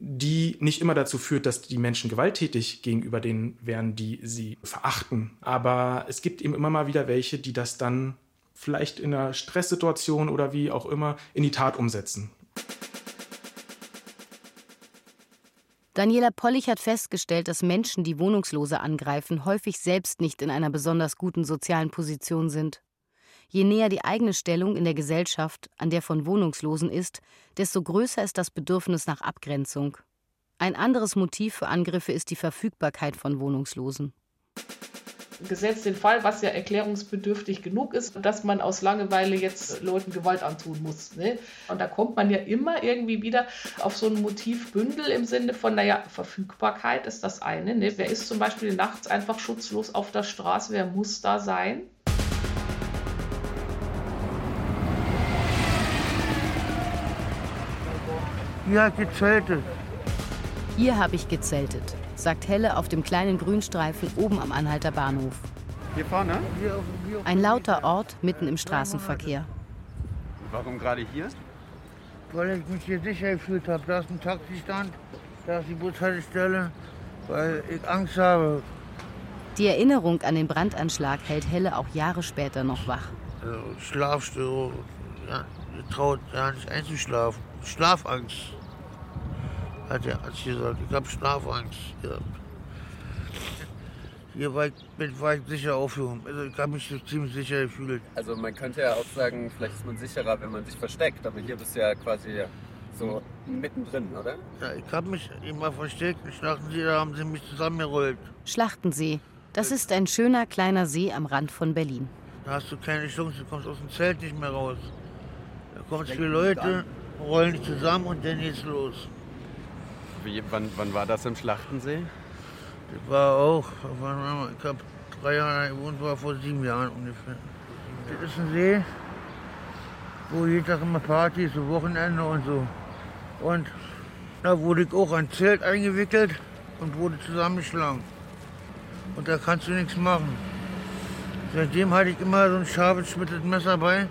die nicht immer dazu führt, dass die Menschen gewalttätig gegenüber denen wären, die sie verachten. Aber es gibt eben immer mal wieder welche, die das dann vielleicht in einer Stresssituation oder wie auch immer in die Tat umsetzen. Daniela Pollich hat festgestellt, dass Menschen, die Wohnungslose angreifen, häufig selbst nicht in einer besonders guten sozialen Position sind. Je näher die eigene Stellung in der Gesellschaft an der von Wohnungslosen ist, desto größer ist das Bedürfnis nach Abgrenzung. Ein anderes Motiv für Angriffe ist die Verfügbarkeit von Wohnungslosen. Gesetzt den Fall, was ja erklärungsbedürftig genug ist, dass man aus Langeweile jetzt Leuten Gewalt antun muss. Ne? Und da kommt man ja immer irgendwie wieder auf so ein Motivbündel im Sinne von, naja, Verfügbarkeit ist das eine. Ne? Wer ist zum Beispiel nachts einfach schutzlos auf der Straße? Wer muss da sein? Hier hat gezeltet. Hier habe ich gezeltet, sagt Helle auf dem kleinen Grünstreifen oben am Anhalter Bahnhof. Hier vorne? Ein lauter Ort mitten im Straßenverkehr. Warum gerade hier? Weil ich mich hier sicher gefühlt habe. Da ist ein Taxistand, da ist die Bushaltestelle, weil ich Angst habe. Die Erinnerung an den Brandanschlag hält Helle auch Jahre später noch wach. Also Schlafstörung, ja, traut ja nicht einzuschlafen. Schlafangst. Hat er gesagt, ich habe Schlafangst gehabt. Hier war ich, bin, war ich sicher aufgehoben. Also ich habe mich so ziemlich sicher gefühlt. Also man könnte ja auch sagen, vielleicht ist man sicherer, wenn man sich versteckt. Aber hier bist du ja quasi so mittendrin, oder? Ja, ich habe mich immer versteckt. Sie, da haben sie mich zusammengerollt. Schlachtensee. Das ist ein schöner kleiner See am Rand von Berlin. Da hast du keine Chance, du kommst aus dem Zelt nicht mehr raus. Da kommen viele Leute, rollen dich zusammen und dann geht's los. Wie, wann, wann war das im Schlachtensee? Das war auch, ich habe drei Jahre gewohnt, war vor sieben Jahren ungefähr. Das ist ein See, wo jeden Tag immer Partys, so Wochenende und so. Und da wurde ich auch ein Zelt eingewickelt und wurde zusammengeschlagen. Und da kannst du nichts machen. Seitdem hatte ich immer so ein scharfes, Messer bei.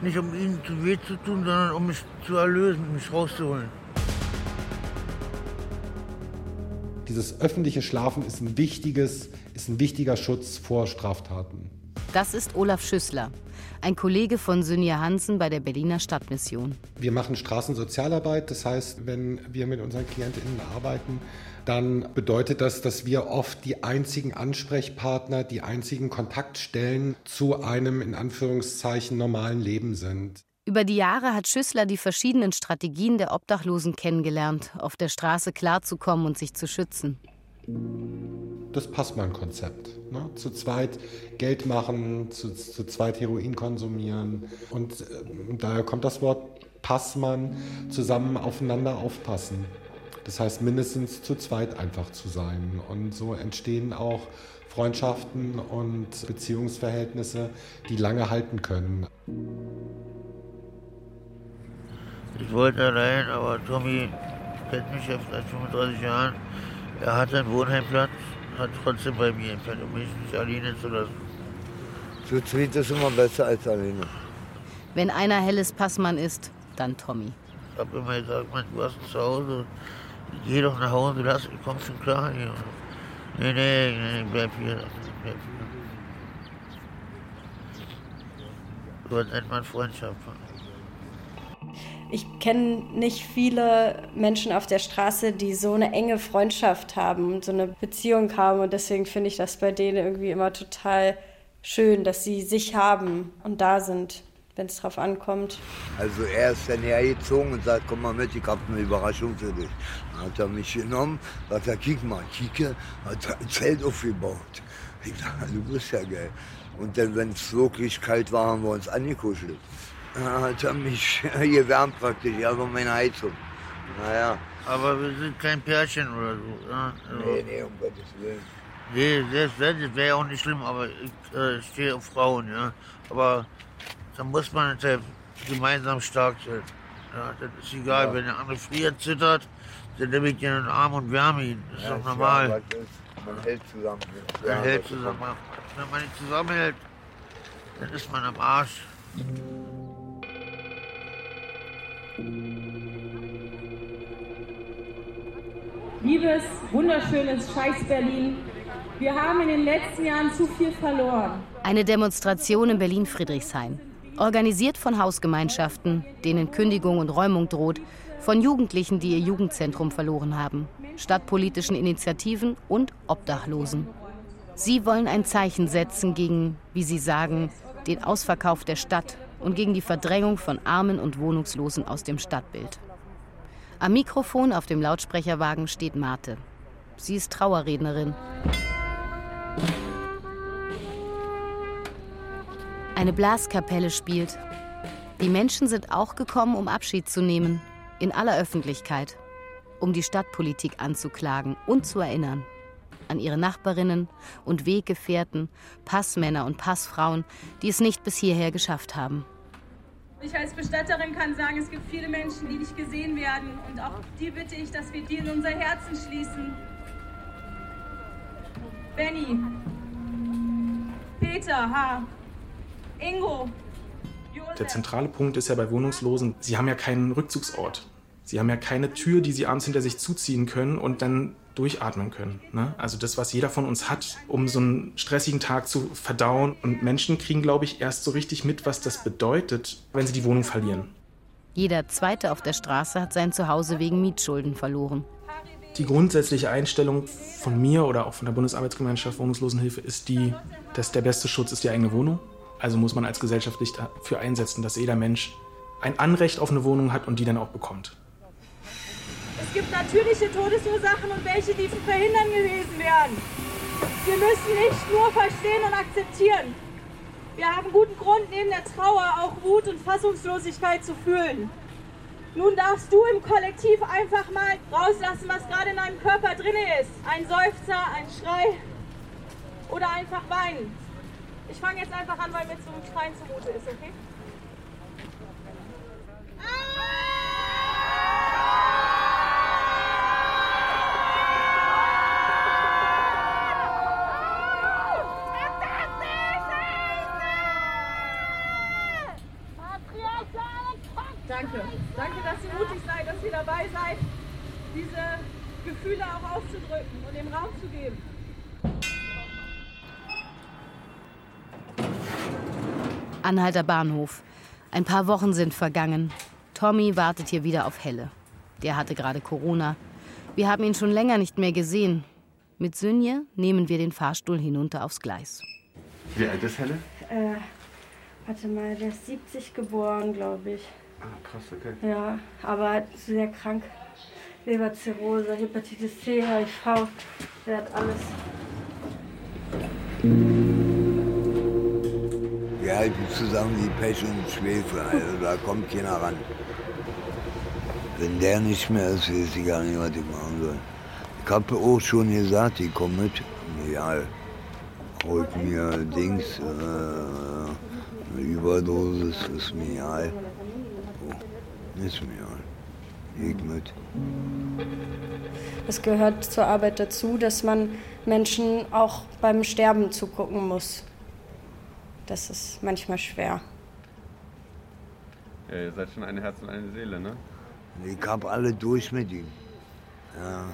Nicht um ihnen zu weh zu tun, sondern um mich zu erlösen, mich rauszuholen. Dieses öffentliche Schlafen ist ein, wichtiges, ist ein wichtiger Schutz vor Straftaten. Das ist Olaf Schüssler, ein Kollege von Synja Hansen bei der Berliner Stadtmission. Wir machen Straßensozialarbeit, das heißt, wenn wir mit unseren KlientInnen arbeiten, dann bedeutet das, dass wir oft die einzigen Ansprechpartner, die einzigen Kontaktstellen zu einem in Anführungszeichen normalen Leben sind. Über die Jahre hat Schüssler die verschiedenen Strategien der Obdachlosen kennengelernt, auf der Straße klarzukommen und sich zu schützen. Das Passmann-Konzept. Ne? Zu zweit Geld machen, zu, zu zweit Heroin konsumieren. Und äh, daher kommt das Wort Passmann, zusammen aufeinander aufpassen. Das heißt, mindestens zu zweit einfach zu sein. Und so entstehen auch Freundschaften und Beziehungsverhältnisse, die lange halten können. Ich wollte allein, aber Tommy kennt mich jetzt seit 35 Jahren. Er hat einen Wohnheimplatz, hat trotzdem bei mir entfernt, um mich nicht alleine zu lassen. Zu zweit ist immer besser als alleine. Wenn einer helles Passmann ist, dann Tommy. Ich habe immer gesagt, man, du hast ein Zuhause, geh doch nach Hause, lass, komm schon klar hier. Nee, nee, nee, bleib hier, bleib hier. So nennt man Freundschaft. Ich kenne nicht viele Menschen auf der Straße, die so eine enge Freundschaft haben und so eine Beziehung haben. Und deswegen finde ich das bei denen irgendwie immer total schön, dass sie sich haben und da sind, wenn es drauf ankommt. Also er ist dann hergezogen und sagt, komm mal mit, ich habe eine Überraschung für dich. Dann hat er mich genommen, sagt er, kick mal, kicke, hat ein Zelt aufgebaut. Ich dachte, du bist ja geil. Und dann, wenn es wirklich kalt war, haben wir uns angekuschelt. Hat er mich gewärmt praktisch, aber meine Heizung. Naja. Aber wir sind kein Pärchen oder so. Ja? Also, Nee, nee, um Gottes Willen. Nee, das wäre wär auch nicht schlimm, aber ich äh, stehe auf Frauen, ja. Aber da muss man halt gemeinsam stark sein. Ja, das ist egal, Ja. wenn der andere friert, zittert, dann nehme ich ihn in den Arm und wärme ihn. Das ist Ja, doch normal. ja, ist. Man hält zusammen. Man Ja, hält zusammen. Wenn man nicht zusammenhält, dann ist man am Arsch. Liebes, wunderschönes Scheiß Berlin, wir haben in den letzten Jahren zu viel verloren. Eine Demonstration in Berlin-Friedrichshain. Organisiert von Hausgemeinschaften, denen Kündigung und Räumung droht, von Jugendlichen, die ihr Jugendzentrum verloren haben, stadtpolitischen Initiativen und Obdachlosen. Sie wollen ein Zeichen setzen gegen, wie sie sagen, den Ausverkauf der Stadt und gegen die Verdrängung von Armen und Wohnungslosen aus dem Stadtbild. Am Mikrofon auf dem Lautsprecherwagen steht Marte. Sie ist Trauerrednerin. Eine Blaskapelle spielt. Die Menschen sind auch gekommen, um Abschied zu nehmen, in aller Öffentlichkeit, um die Stadtpolitik anzuklagen und zu erinnern an ihre Nachbarinnen und Weggefährten, Passmänner und Passfrauen, die es nicht bis hierher geschafft haben. Ich als Bestatterin kann sagen, es gibt viele Menschen, die nicht gesehen werden. Und auch die bitte ich, dass wir die in unser Herzen schließen. Benny, Peter, H., Ingo, Der zentrale Punkt ist ja bei Wohnungslosen, sie haben ja keinen Rückzugsort. Sie haben ja keine Tür, die sie abends hinter sich zuziehen können und dann durchatmen können. Ne? Also das, was jeder von uns hat, um so einen stressigen Tag zu verdauen. Und Menschen kriegen, glaube ich, erst so richtig mit, was das bedeutet, wenn sie die Wohnung verlieren. Jeder Zweite auf der Straße hat sein Zuhause wegen Mietschulden verloren. Die grundsätzliche Einstellung von mir oder auch von der Bundesarbeitsgemeinschaft Wohnungslosenhilfe ist die, dass der beste Schutz ist die eigene Wohnung. Also muss man als Gesellschaft sich dafür einsetzen, dass jeder Mensch ein Anrecht auf eine Wohnung hat und die dann auch bekommt. Es gibt natürliche Todesursachen und welche, die zu verhindern gewesen wären. Wir müssen nicht nur verstehen und akzeptieren. Wir haben guten Grund, neben der Trauer auch Wut und Fassungslosigkeit zu fühlen. Nun darfst du im Kollektiv einfach mal rauslassen, was gerade in deinem Körper drin ist. Ein Seufzer, ein Schrei oder einfach weinen. Ich fange jetzt einfach an, weil mir zum Schreien zumute ist, okay? Danke. Dass ihr mutig seid, dass ihr dabei seid, diese Gefühle auch auszudrücken und dem Raum zu geben. Anhalter Bahnhof. Ein paar Wochen sind vergangen. Tommy wartet hier wieder auf Helle. Der hatte gerade Corona. Wir haben ihn schon länger nicht mehr gesehen. Mit Sünje nehmen wir den Fahrstuhl hinunter aufs Gleis. Wie alt ist Helle? Äh, warte mal, der ist 70 geboren, glaube ich. Ah, krass, okay. Ja, aber sehr krank. Leberzirrhose, Hepatitis C, HIV, der hat alles. Wir halten zusammen wie Pech und Schwefel, also da kommt keiner ran. Wenn der nicht mehr ist, weiß ich gar nicht, was ich machen soll. Ich habe auch schon gesagt, ich komme mit. Ja, holt mir Dings, äh, eine Überdosis, ist mir egal. Ist mir mit. Es gehört zur Arbeit dazu, dass man Menschen auch beim Sterben zugucken muss. Das ist manchmal schwer. Ja, ihr seid schon ein Herz und eine Seele, ne? Ich hab alle durch mit ihm. Ja,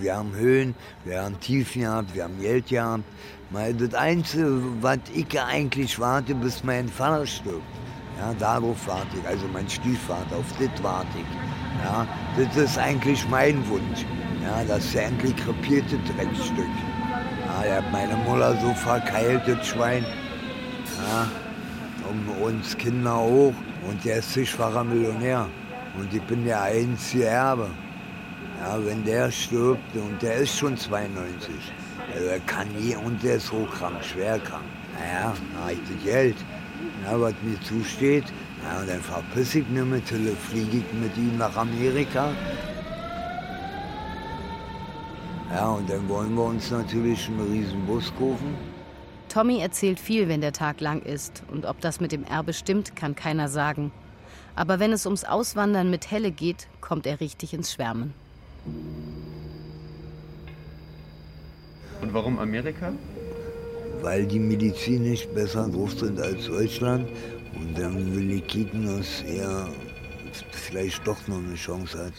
wir haben Höhen, wir haben Tiefen gehabt, wir haben Geld gehabt. Mal Das Einzige, was ich eigentlich warte, bis mein Vater stirbt. Ja, darauf warte ich, also mein Stiefvater, auf das warte ich. Ja, das ist eigentlich mein Wunsch. Ja, dass er endlich krepierte Dreckstück. Ja, er hat meine Mutter so verkeilt, das Schwein. Ja, und uns Kinder auch. Und der ist zigfacher Millionär. Und ich bin der einzige Erbe. Ja, wenn der stirbt, und der ist schon 92, also er kann nie, und der ist hochkrank, schwer krank. Naja, habe ich das Geld, ja, was mir zusteht. Ja, und dann verpiss ich mich mit, fliege ich mit ihm nach Amerika. Ja, und dann wollen wir uns natürlich einen riesen Bus kaufen. Tommy erzählt viel, wenn der Tag lang ist. Und ob das mit dem Erbe stimmt, kann keiner sagen. Aber wenn es ums Auswandern mit Helle geht, kommt er richtig ins Schwärmen. Und warum Amerika? Weil die medizinisch besser drauf sind als Deutschland. Und dann will ich kicken, dass er vielleicht doch noch eine Chance hat,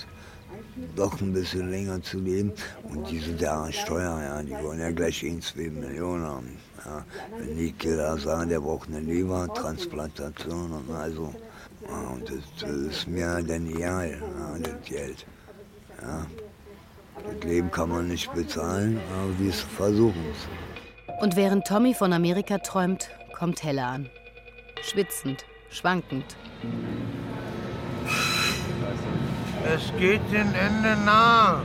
doch ein bisschen länger zu leben. Und die sind ja Steuer, ja, die wollen ja gleich 1, 2 Millionen haben. Ja. Wenn ich da sage, der braucht eine Lebertransplantation, und also, ja, und das, ist mir dann egal, ja, das Geld. Ja. Das Leben kann man nicht bezahlen, aber wir versuchen es. Und während Tommy von Amerika träumt, kommt Helle an. Schwitzend, schwankend. Es geht dem Ende nah.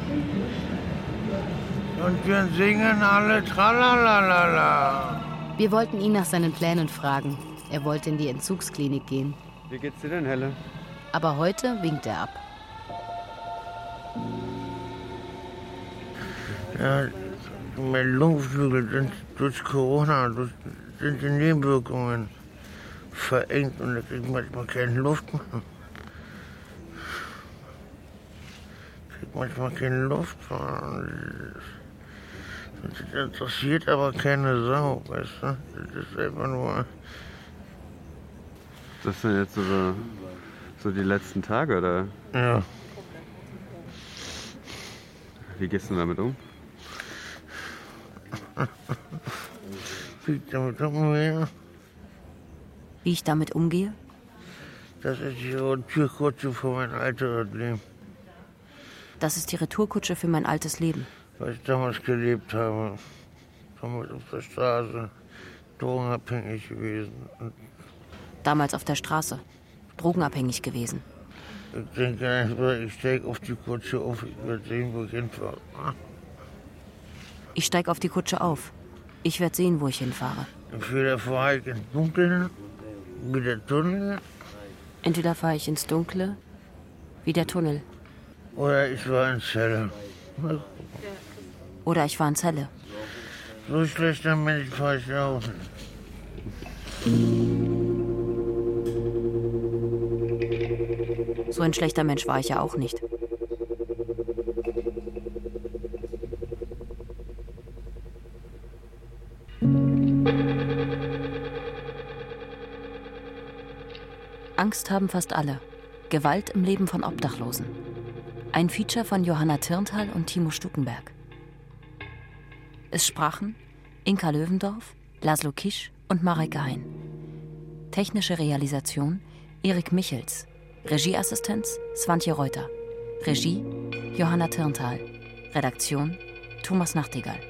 Und wir singen alle Tralalala. Wir wollten ihn nach seinen Plänen fragen. Er wollte in die Entzugsklinik gehen. Wie geht's dir denn, Helle? Aber heute winkt er ab. Ja, mein Lungenflügel sind durch Corona, durch, sind die Nebenwirkungen verengt und da kriegt manchmal keine Luft mehr. Kriegt manchmal keine Luft mehr. Das interessiert aber keine Sau, weißt du? Das ist einfach nur. Das sind jetzt so, so die letzten Tage, oder? Ja. Wie gehst du damit um? Wie ich damit umgehe? Wie ich damit umgehe? Das ist die Retourkutsche für mein altes Leben. Das ist die Retourkutsche für mein altes Leben. Was ich damals gelebt habe. Damals auf der Straße. Drogenabhängig gewesen. Damals auf der Straße. Drogenabhängig gewesen. ich denke einfach, ich steige auf die Kutsche auf. Ich werde sehen, wo ich hinfahre. Ich steig auf die Kutsche auf. Ich werde sehen, wo ich hinfahre. Entweder fahre ich ins Dunkeln, wie der Tunnel, Entweder fahre ich ins Dunkle, Wie der Tunnel. Oder ich war in Zelle. Oder ich war in Zelle. So schlechter Mensch war ich auch. So ein schlechter Mensch war ich ja auch nicht. Angst haben fast alle. Gewalt im Leben von Obdachlosen. Ein Feature von Johanna Tirntal und Timo Stuckenberg. Es sprachen Inka Löwendorf, Laszlo Kisch und Marek Hein. Technische Realisation Erik Michels. Regieassistenz Swantje Reuter. Regie Johanna Tirntal. Redaktion Thomas Nachtigall.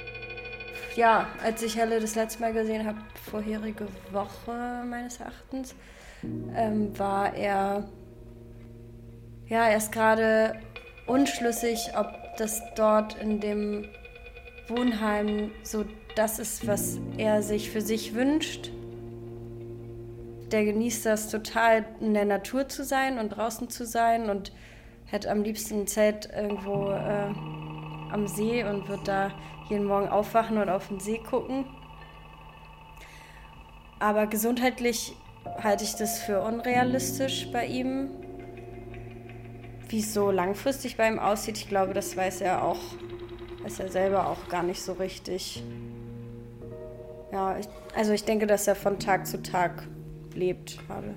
Ja, als ich Helle das letzte Mal gesehen habe, vorherige Woche meines Erachtens, ähm, war er ja erst gerade unschlüssig, ob das dort in dem Wohnheim so das ist, was er sich für sich wünscht. Der genießt das total, in der Natur zu sein und draußen zu sein und hätte am liebsten ein Zelt irgendwo äh, am See und wird da jeden Morgen aufwachen und auf den See gucken. Aber gesundheitlich halte ich das für unrealistisch bei ihm. Wie es so langfristig bei ihm aussieht, ich glaube, das weiß er auch, weiß er selber auch gar nicht so richtig. Ja, ich, also ich denke, dass er von Tag zu Tag lebt gerade.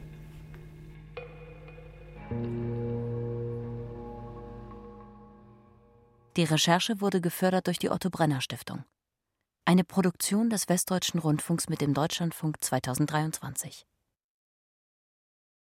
Die Recherche wurde gefördert durch die Otto Brenner Stiftung. Eine Produktion des Westdeutschen Rundfunks mit dem Deutschlandfunk 2023.